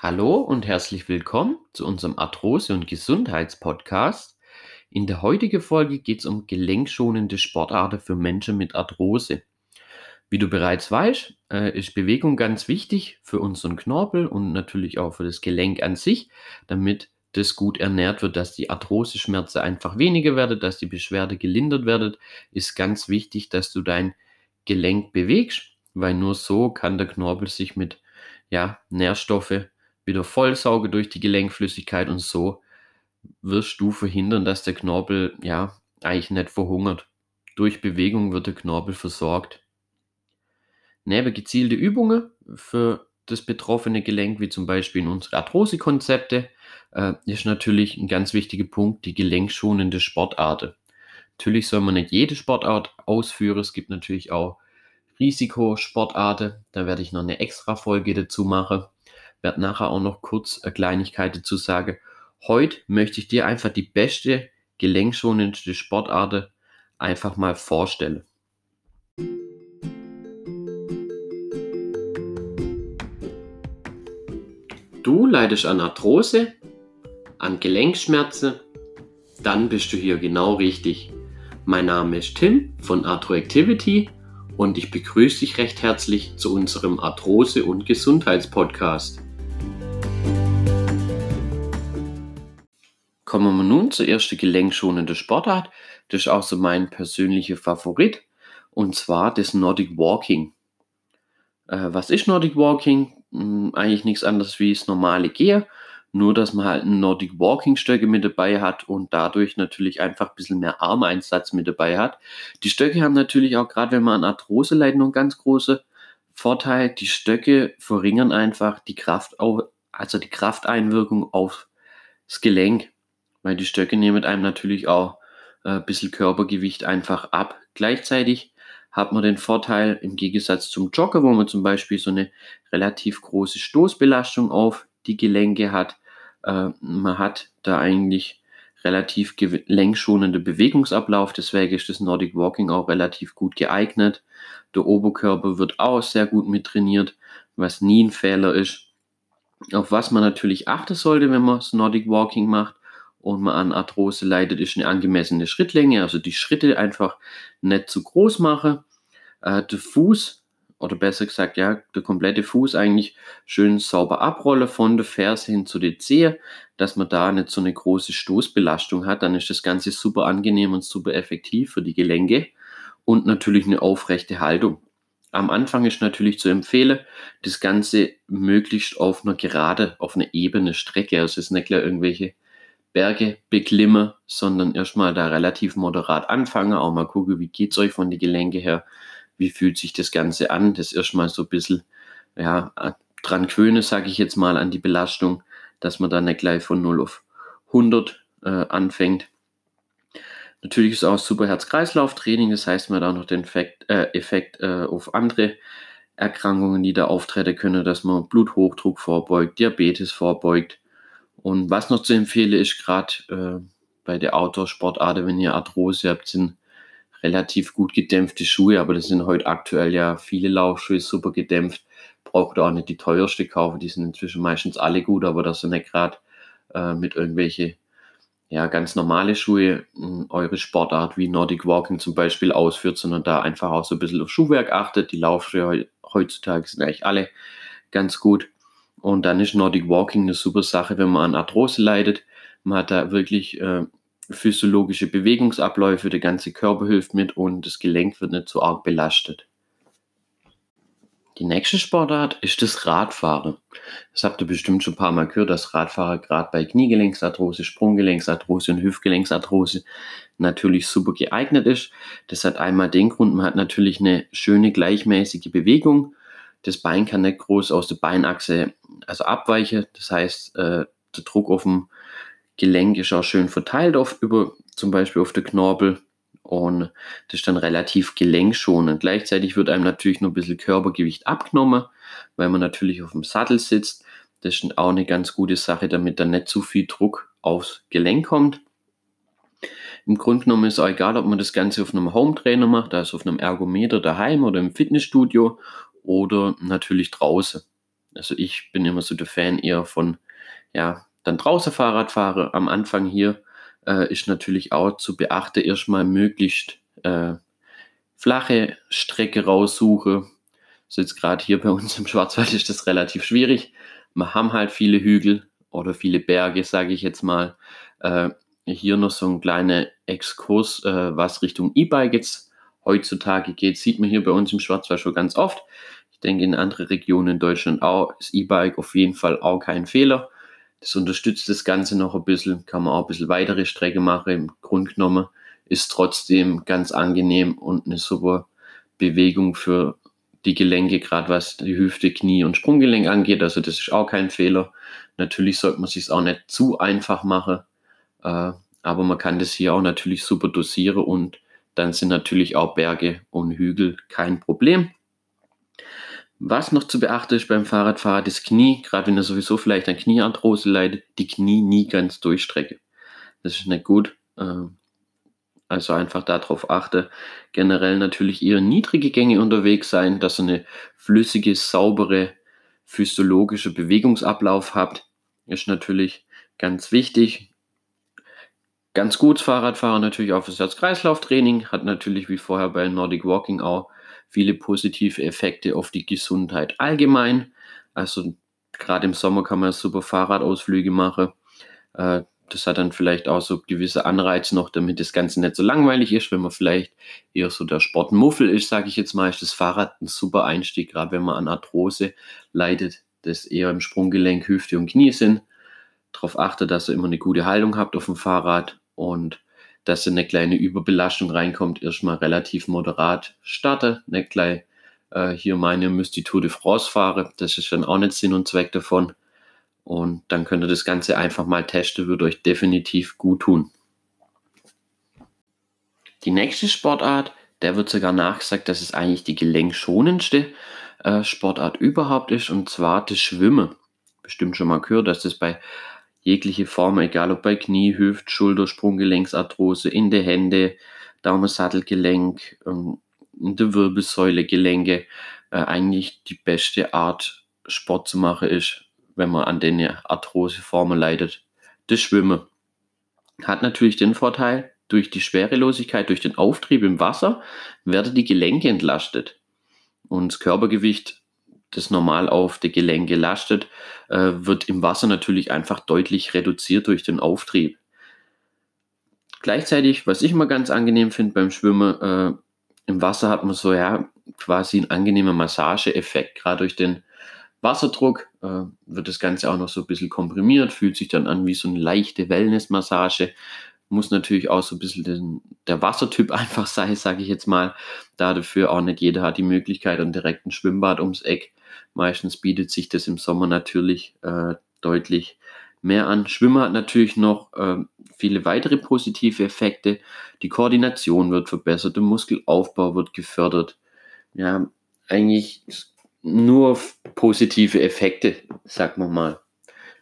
Hallo und herzlich willkommen zu unserem Arthrose- und Gesundheitspodcast. In der heutigen Folge geht es um gelenkschonende Sportarten für Menschen mit Arthrose. Wie du bereits weißt, äh, ist Bewegung ganz wichtig für unseren Knorpel und natürlich auch für das Gelenk an sich, damit das gut ernährt wird, dass die Arthroseschmerzen einfach weniger werden, dass die Beschwerde gelindert werden, ist ganz wichtig, dass du dein Gelenk bewegst, weil nur so kann der Knorpel sich mit ja, Nährstoffe wieder vollsaugen durch die Gelenkflüssigkeit und so wirst du verhindern, dass der Knorpel ja eigentlich nicht verhungert. Durch Bewegung wird der Knorpel versorgt. Neben gezielte Übungen für das betroffene Gelenk, wie zum Beispiel in unsere Arthrosekonzepte, äh, ist natürlich ein ganz wichtiger Punkt die gelenkschonende Sportarten. Natürlich soll man nicht jede Sportart ausführen. Es gibt natürlich auch Risikosportarten. Da werde ich noch eine extra Folge dazu machen. Werde nachher auch noch kurz eine Kleinigkeit dazu sagen. Heute möchte ich dir einfach die beste gelenkschonende Sportart einfach mal vorstellen. Du leidest an Arthrose, an Gelenkschmerzen, dann bist du hier genau richtig. Mein Name ist Tim von Arthroactivity und ich begrüße dich recht herzlich zu unserem Arthrose- und Gesundheitspodcast. Kommen wir nun zur ersten gelenkschonenden Sportart. Das ist auch so mein persönlicher Favorit und zwar das Nordic Walking. Äh, was ist Nordic Walking? Hm, eigentlich nichts anderes wie das normale Gehen, nur dass man halt einen Nordic Walking Stöcke mit dabei hat und dadurch natürlich einfach ein bisschen mehr Armeinsatz mit dabei hat. Die Stöcke haben natürlich auch gerade wenn man an Arthrose leidet noch einen ganz großen Vorteil. Die Stöcke verringern einfach die Kraft, also die Krafteinwirkung auf das Gelenk, weil die Stöcke nehmen einem natürlich auch äh, ein bisschen Körpergewicht einfach ab. Gleichzeitig hat man den Vorteil im Gegensatz zum Jogger, wo man zum Beispiel so eine relativ große Stoßbelastung auf die Gelenke hat. Äh, man hat da eigentlich relativ gelenkschonende Bewegungsablauf, deswegen ist das Nordic Walking auch relativ gut geeignet. Der Oberkörper wird auch sehr gut mit trainiert, was nie ein Fehler ist. Auf was man natürlich achten sollte, wenn man das Nordic Walking macht und man an Arthrose leidet, ist eine angemessene Schrittlänge, also die Schritte einfach nicht zu groß machen. Äh, der Fuß oder besser gesagt, ja, der komplette Fuß eigentlich schön sauber abrolle von der Ferse hin zu den Zehe, dass man da nicht so eine große Stoßbelastung hat. Dann ist das Ganze super angenehm und super effektiv für die Gelenke und natürlich eine aufrechte Haltung. Am Anfang ist natürlich zu empfehlen, das Ganze möglichst auf einer gerade, auf einer ebene Strecke, also es ist nicht gleich irgendwelche Berge beklimmen, sondern erstmal da relativ moderat anfangen, auch mal gucken, wie geht es euch von den Gelenke her, wie fühlt sich das Ganze an, das erstmal so ein bisschen ja, dran gewöhnen, sage ich jetzt mal, an die Belastung, dass man dann nicht gleich von 0 auf 100 äh, anfängt. Natürlich ist auch super Herz-Kreislauf-Training, das heißt, man hat auch noch den Effekt, äh, Effekt äh, auf andere Erkrankungen, die da auftreten können, dass man Bluthochdruck vorbeugt, Diabetes vorbeugt. Und was noch zu empfehlen ist, gerade äh, bei der Outdoor-Sportart, wenn ihr Arthrose habt, sind relativ gut gedämpfte Schuhe, aber das sind heute aktuell ja viele Laufschuhe super gedämpft. Braucht auch nicht die teuerste kaufen, die sind inzwischen meistens alle gut, aber das sind nicht gerade äh, mit irgendwelche ja, ganz normale Schuhe äh, eure Sportart wie Nordic Walking zum Beispiel ausführt, sondern da einfach auch so ein bisschen auf Schuhwerk achtet. Die Laufschuhe heutzutage sind eigentlich alle ganz gut. Und dann ist Nordic Walking eine super Sache, wenn man an Arthrose leidet. Man hat da wirklich äh, physiologische Bewegungsabläufe, der ganze Körper hilft mit und das Gelenk wird nicht so arg belastet. Die nächste Sportart ist das Radfahren. Das habt ihr bestimmt schon ein paar Mal gehört, dass Radfahrer gerade bei Kniegelenksarthrose, Sprunggelenksarthrose und Hüftgelenksarthrose natürlich super geeignet ist. Das hat einmal den Grund, man hat natürlich eine schöne gleichmäßige Bewegung. Das Bein kann nicht groß aus der Beinachse also abweichen. Das heißt, äh, der Druck auf dem Gelenk ist auch schön verteilt auf über zum Beispiel auf der Knorpel und das ist dann relativ gelenkschonend. Gleichzeitig wird einem natürlich nur ein bisschen Körpergewicht abgenommen, weil man natürlich auf dem Sattel sitzt. Das ist auch eine ganz gute Sache, damit dann nicht zu viel Druck aufs Gelenk kommt. Im Grunde genommen ist es auch egal, ob man das Ganze auf einem Home-Trainer macht, also auf einem Ergometer daheim oder im Fitnessstudio oder natürlich draußen. Also ich bin immer so der Fan eher von, ja, dann draußen Fahrrad fahre. Am Anfang hier äh, ist natürlich auch zu beachten, erstmal möglichst äh, flache Strecke raussuche. So jetzt gerade hier bei uns im Schwarzwald ist das relativ schwierig. Wir haben halt viele Hügel oder viele Berge, sage ich jetzt mal. Äh, hier noch so ein kleiner Exkurs, äh, was Richtung E-Bike jetzt heutzutage geht, sieht man hier bei uns im Schwarzwald schon ganz oft. Ich denke in anderen Regionen in Deutschland auch ist E-Bike auf jeden Fall auch kein Fehler. Das unterstützt das Ganze noch ein bisschen, kann man auch ein bisschen weitere Strecke machen. Im Grunde genommen ist trotzdem ganz angenehm und eine super Bewegung für die Gelenke, gerade was die Hüfte, Knie und Sprunggelenk angeht. Also das ist auch kein Fehler. Natürlich sollte man sich auch nicht zu einfach machen, äh, aber man kann das hier auch natürlich super dosieren und dann sind natürlich auch Berge und Hügel kein Problem. Was noch zu beachten ist beim Fahrradfahren, das Knie, gerade wenn er sowieso vielleicht an Kniearthrose leidet, die Knie nie ganz durchstrecke. Das ist nicht gut. Ähm, also einfach darauf achte. Generell natürlich eher niedrige Gänge unterwegs sein, dass ihr eine flüssige, saubere, physiologische Bewegungsablauf habt. Ist natürlich ganz wichtig. Ganz gut Fahrradfahren natürlich auch fürs Herz-Kreislauf-Training. Hat natürlich wie vorher bei Nordic Walking auch viele positive Effekte auf die Gesundheit allgemein. Also gerade im Sommer kann man super Fahrradausflüge machen. Äh, das hat dann vielleicht auch so gewisse Anreize noch, damit das Ganze nicht so langweilig ist. Wenn man vielleicht eher so der Sportmuffel ist, sage ich jetzt mal, ist das Fahrrad ein super Einstieg, gerade wenn man an Arthrose leidet, das eher im Sprunggelenk, Hüfte und Knie sind. Darauf achte, dass ihr immer eine gute Haltung habt auf dem Fahrrad und dass eine kleine Überbelastung reinkommt. Erstmal relativ moderat starte, nicht gleich äh, hier meine müsst Tour de France fahre. Das ist dann auch nicht Sinn und Zweck davon. Und dann könnt ihr das Ganze einfach mal testen, würde euch definitiv gut tun. Die nächste Sportart, der wird sogar nachgesagt, dass es eigentlich die gelenkschonendste äh, Sportart überhaupt ist, und zwar das Schwimmen. Bestimmt schon mal gehört, dass das bei jegliche Form, egal ob bei Knie, Hüft, Schulter, Sprunggelenksarthrose, in der Hände, Daumensattelgelenk, ähm, in der Wirbelsäule, Gelenke, äh, eigentlich die beste Art Sport zu machen ist, wenn man an den Arthroseformen leidet. Das Schwimmen hat natürlich den Vorteil, durch die Schwerelosigkeit, durch den Auftrieb im Wasser werden die Gelenke entlastet. Und das Körpergewicht, das normal auf die Gelenke lastet, äh, wird im Wasser natürlich einfach deutlich reduziert durch den Auftrieb. Gleichzeitig, was ich mal ganz angenehm finde beim Schwimmen, äh, im Wasser hat man so ja quasi einen angenehmen Massageeffekt, gerade durch den Wasserdruck äh, wird das Ganze auch noch so ein bisschen komprimiert, fühlt sich dann an wie so eine leichte Wellnessmassage. Muss natürlich auch so ein bisschen den, der Wassertyp einfach sein, sage ich jetzt mal. Da dafür auch nicht jeder hat die Möglichkeit an direkt ein Schwimmbad ums Eck. Meistens bietet sich das im Sommer natürlich äh, deutlich mehr an. Schwimmen hat natürlich noch äh, viele weitere positive Effekte. Die Koordination wird verbessert, der Muskelaufbau wird gefördert. Ja, eigentlich nur positive Effekte, sagen wir mal.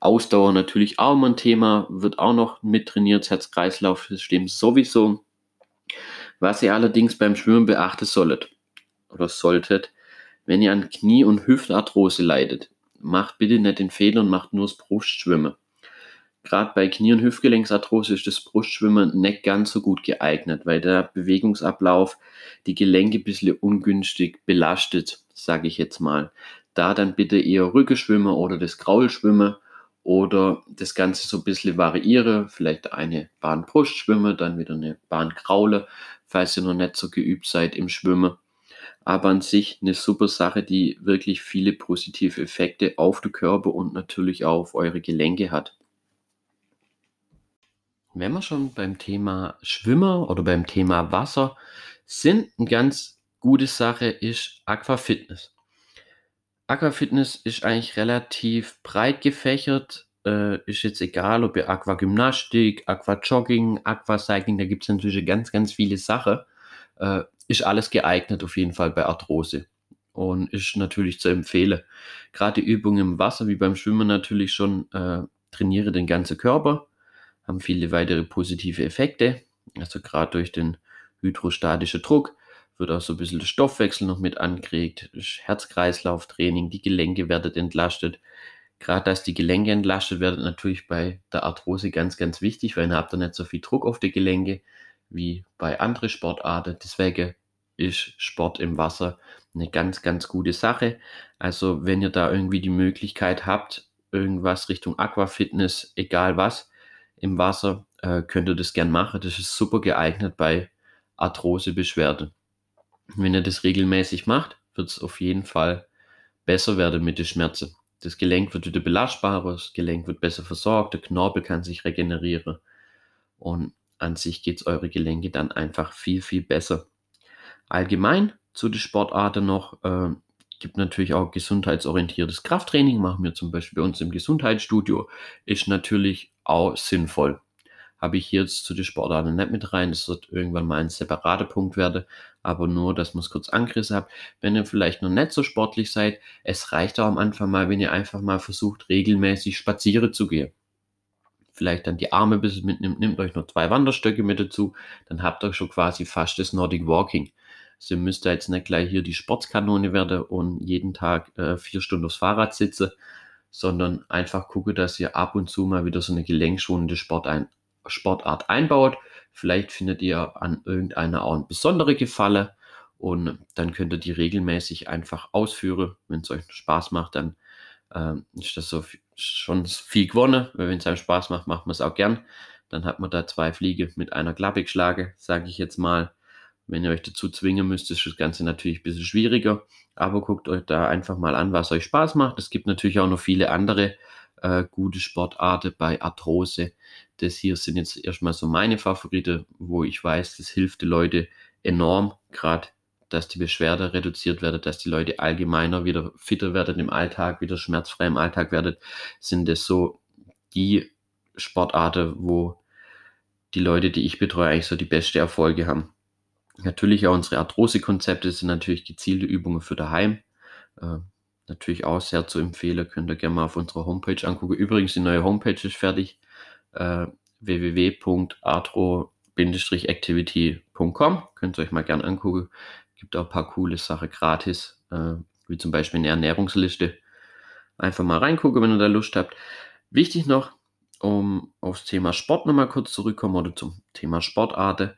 Ausdauer natürlich auch immer ein Thema, wird auch noch mit trainiert, Herz-Kreislauf-System sowieso. Was ihr allerdings beim Schwimmen beachten solltet oder solltet, wenn ihr an Knie- und Hüftarthrose leidet, macht bitte nicht den Fehler und macht nur das Brustschwimmen. Gerade bei Knie- und Hüftgelenksarthrose ist das Brustschwimmen nicht ganz so gut geeignet, weil der Bewegungsablauf die Gelenke ein bisschen ungünstig belastet sage ich jetzt mal. Da dann bitte eher Rückenschwimmen oder das Kraulschwimmen oder das Ganze so ein bisschen variiere. Vielleicht eine Bahn Brustschwimmen, dann wieder eine Bahn Kraule, falls ihr noch nicht so geübt seid im Schwimmen. Aber an sich eine super Sache, die wirklich viele positive Effekte auf den Körper und natürlich auch auf eure Gelenke hat. Wenn wir schon beim Thema Schwimmer oder beim Thema Wasser sind, ein ganz gute Sache ist Aquafitness. Aquafitness ist eigentlich relativ breit gefächert. Äh, ist jetzt egal, ob ihr Aquagymnastik, Aquajogging, Aquacycling, da gibt es natürlich ganz, ganz viele Sachen. Äh, ist alles geeignet auf jeden Fall bei Arthrose und ist natürlich zu empfehlen. Gerade Übungen im Wasser, wie beim Schwimmen natürlich schon, äh, trainiere den ganzen Körper, haben viele weitere positive Effekte, also gerade durch den hydrostatischen Druck wird auch so ein bisschen der Stoffwechsel noch mit angeregt, Herz-Kreislauf-Training, die Gelenke werden entlastet. Gerade dass die Gelenke entlastet werden, natürlich bei der Arthrose ganz, ganz wichtig, weil ihr habt ihr nicht so viel Druck auf die Gelenke wie bei anderen Sportarten. Deswegen ist Sport im Wasser eine ganz, ganz gute Sache. Also wenn ihr da irgendwie die Möglichkeit habt, irgendwas Richtung Aquafitness, egal was, im Wasser, äh, könnt ihr das gern machen. Das ist super geeignet bei Arthrose-Beschwerden. Wenn ihr das regelmäßig macht, wird es auf jeden Fall besser werden mit den Schmerzen. Das Gelenk wird wieder belastbarer, das Gelenk wird besser versorgt, der Knorpel kann sich regenerieren und an sich geht es eure Gelenke dann einfach viel, viel besser. Allgemein zu den Sportarten noch, äh, gibt natürlich auch gesundheitsorientiertes Krafttraining, machen wir zum Beispiel bei uns im Gesundheitsstudio, ist natürlich auch sinnvoll habe ich jetzt zu den Sportarten nicht mit rein. Das wird irgendwann mal ein separater Punkt werden, aber nur, dass man es kurz angerissen habt. Wenn ihr vielleicht noch nicht so sportlich seid, es reicht auch am Anfang mal, wenn ihr einfach mal versucht, regelmäßig spazieren zu gehen. Vielleicht dann die Arme ein bisschen mitnimmt, nehmt euch noch zwei Wanderstöcke mit dazu, dann habt ihr schon quasi fast das Nordic Walking. Also ihr müsst da jetzt nicht gleich hier die Sportskanone werden und jeden Tag äh, vier Stunden aufs Fahrrad sitzen, sondern einfach gucke, dass ihr ab und zu mal wieder so eine gelenkschonende Sport ein, Sportart einbaut. Vielleicht findet ihr an irgendeiner auch ein besondere Gefalle und dann könnt ihr die regelmäßig einfach ausführen. Wenn es euch Spaß macht, dann ähm, ist das so schon viel gewonnen. Wenn es einem Spaß macht, macht man es auch gern. Dann hat man da zwei Fliege mit einer Klappe geschlagen, sage ich jetzt mal. Wenn ihr euch dazu zwingen müsst, ist das Ganze natürlich ein bisschen schwieriger. Aber guckt euch da einfach mal an, was euch Spaß macht. Es gibt natürlich auch noch viele andere äh, gute Sportarten bei Arthrose. Das hier sind jetzt erstmal so meine Favorite, wo ich weiß, das hilft den Leuten enorm, gerade dass die Beschwerde reduziert wird, dass die Leute allgemeiner wieder fitter werden im Alltag, wieder schmerzfrei im Alltag werden, sind das so die Sportarten, wo die Leute, die ich betreue, eigentlich so die beste Erfolge haben. Natürlich auch unsere Arthrose-Konzepte sind natürlich gezielte Übungen für daheim. Äh, natürlich auch sehr zu empfehlen. Könnt ihr gerne mal auf unserer Homepage angucken. Übrigens, die neue Homepage ist fertig. Äh, www.arthro-activity.com. Könnt ihr euch mal gerne angucken. Gibt auch ein paar coole Sachen gratis, äh, wie zum Beispiel eine Ernährungsliste. Einfach mal reingucken, wenn ihr da Lust habt. Wichtig noch, um aufs Thema Sport nochmal kurz zurückkommen oder zum Thema Sportarten.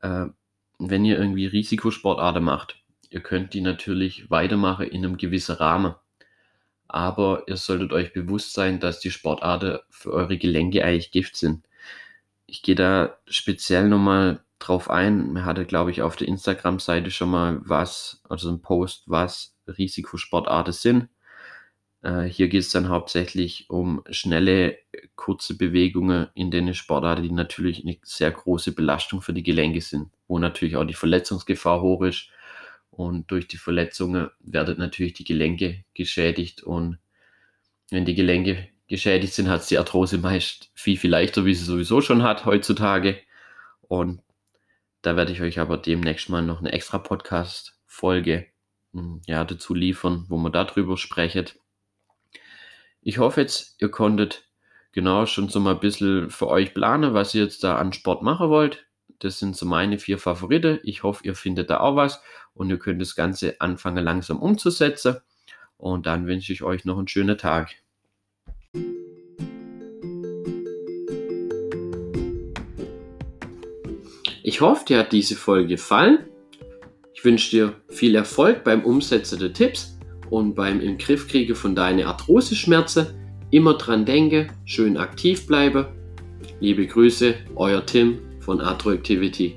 Äh, wenn ihr irgendwie Risikosportarten macht, Ihr könnt die natürlich weitermachen in einem gewissen Rahmen. Aber ihr solltet euch bewusst sein, dass die Sportarten für eure Gelenke eigentlich Gift sind. Ich gehe da speziell nochmal drauf ein. Man hatte, glaube ich, auf der Instagram-Seite schon mal was, also ein Post, was Risikosportarten sind. Äh, hier geht es dann hauptsächlich um schnelle, kurze Bewegungen in den Sportarten, die natürlich eine sehr große Belastung für die Gelenke sind, wo natürlich auch die Verletzungsgefahr hoch ist und durch die Verletzungen werden natürlich die Gelenke geschädigt. Und wenn die Gelenke geschädigt sind, hat die Arthrose meist viel, viel leichter, wie sie sowieso schon hat heutzutage. Und da werde ich euch aber demnächst mal noch eine extra Podcast-Folge hm, ja, dazu liefern, wo man darüber sprechen. Ich hoffe jetzt, ihr konntet genau schon so mal ein bisschen für euch planen, was ihr jetzt da an Sport machen wollt. Das sind so meine vier Favoriten. Ich hoffe, ihr findet da auch was und ihr könnt das Ganze anfangen langsam umzusetzen. Und dann wünsche ich euch noch einen schönen Tag. Ich hoffe, dir hat diese Folge gefallen. Ich wünsche dir viel Erfolg beim Umsetzen der Tipps und beim im von deinen Arthrose-Schmerzen. Immer dran denke, schön aktiv bleibe. Liebe Grüße, euer Tim von Atro Activity.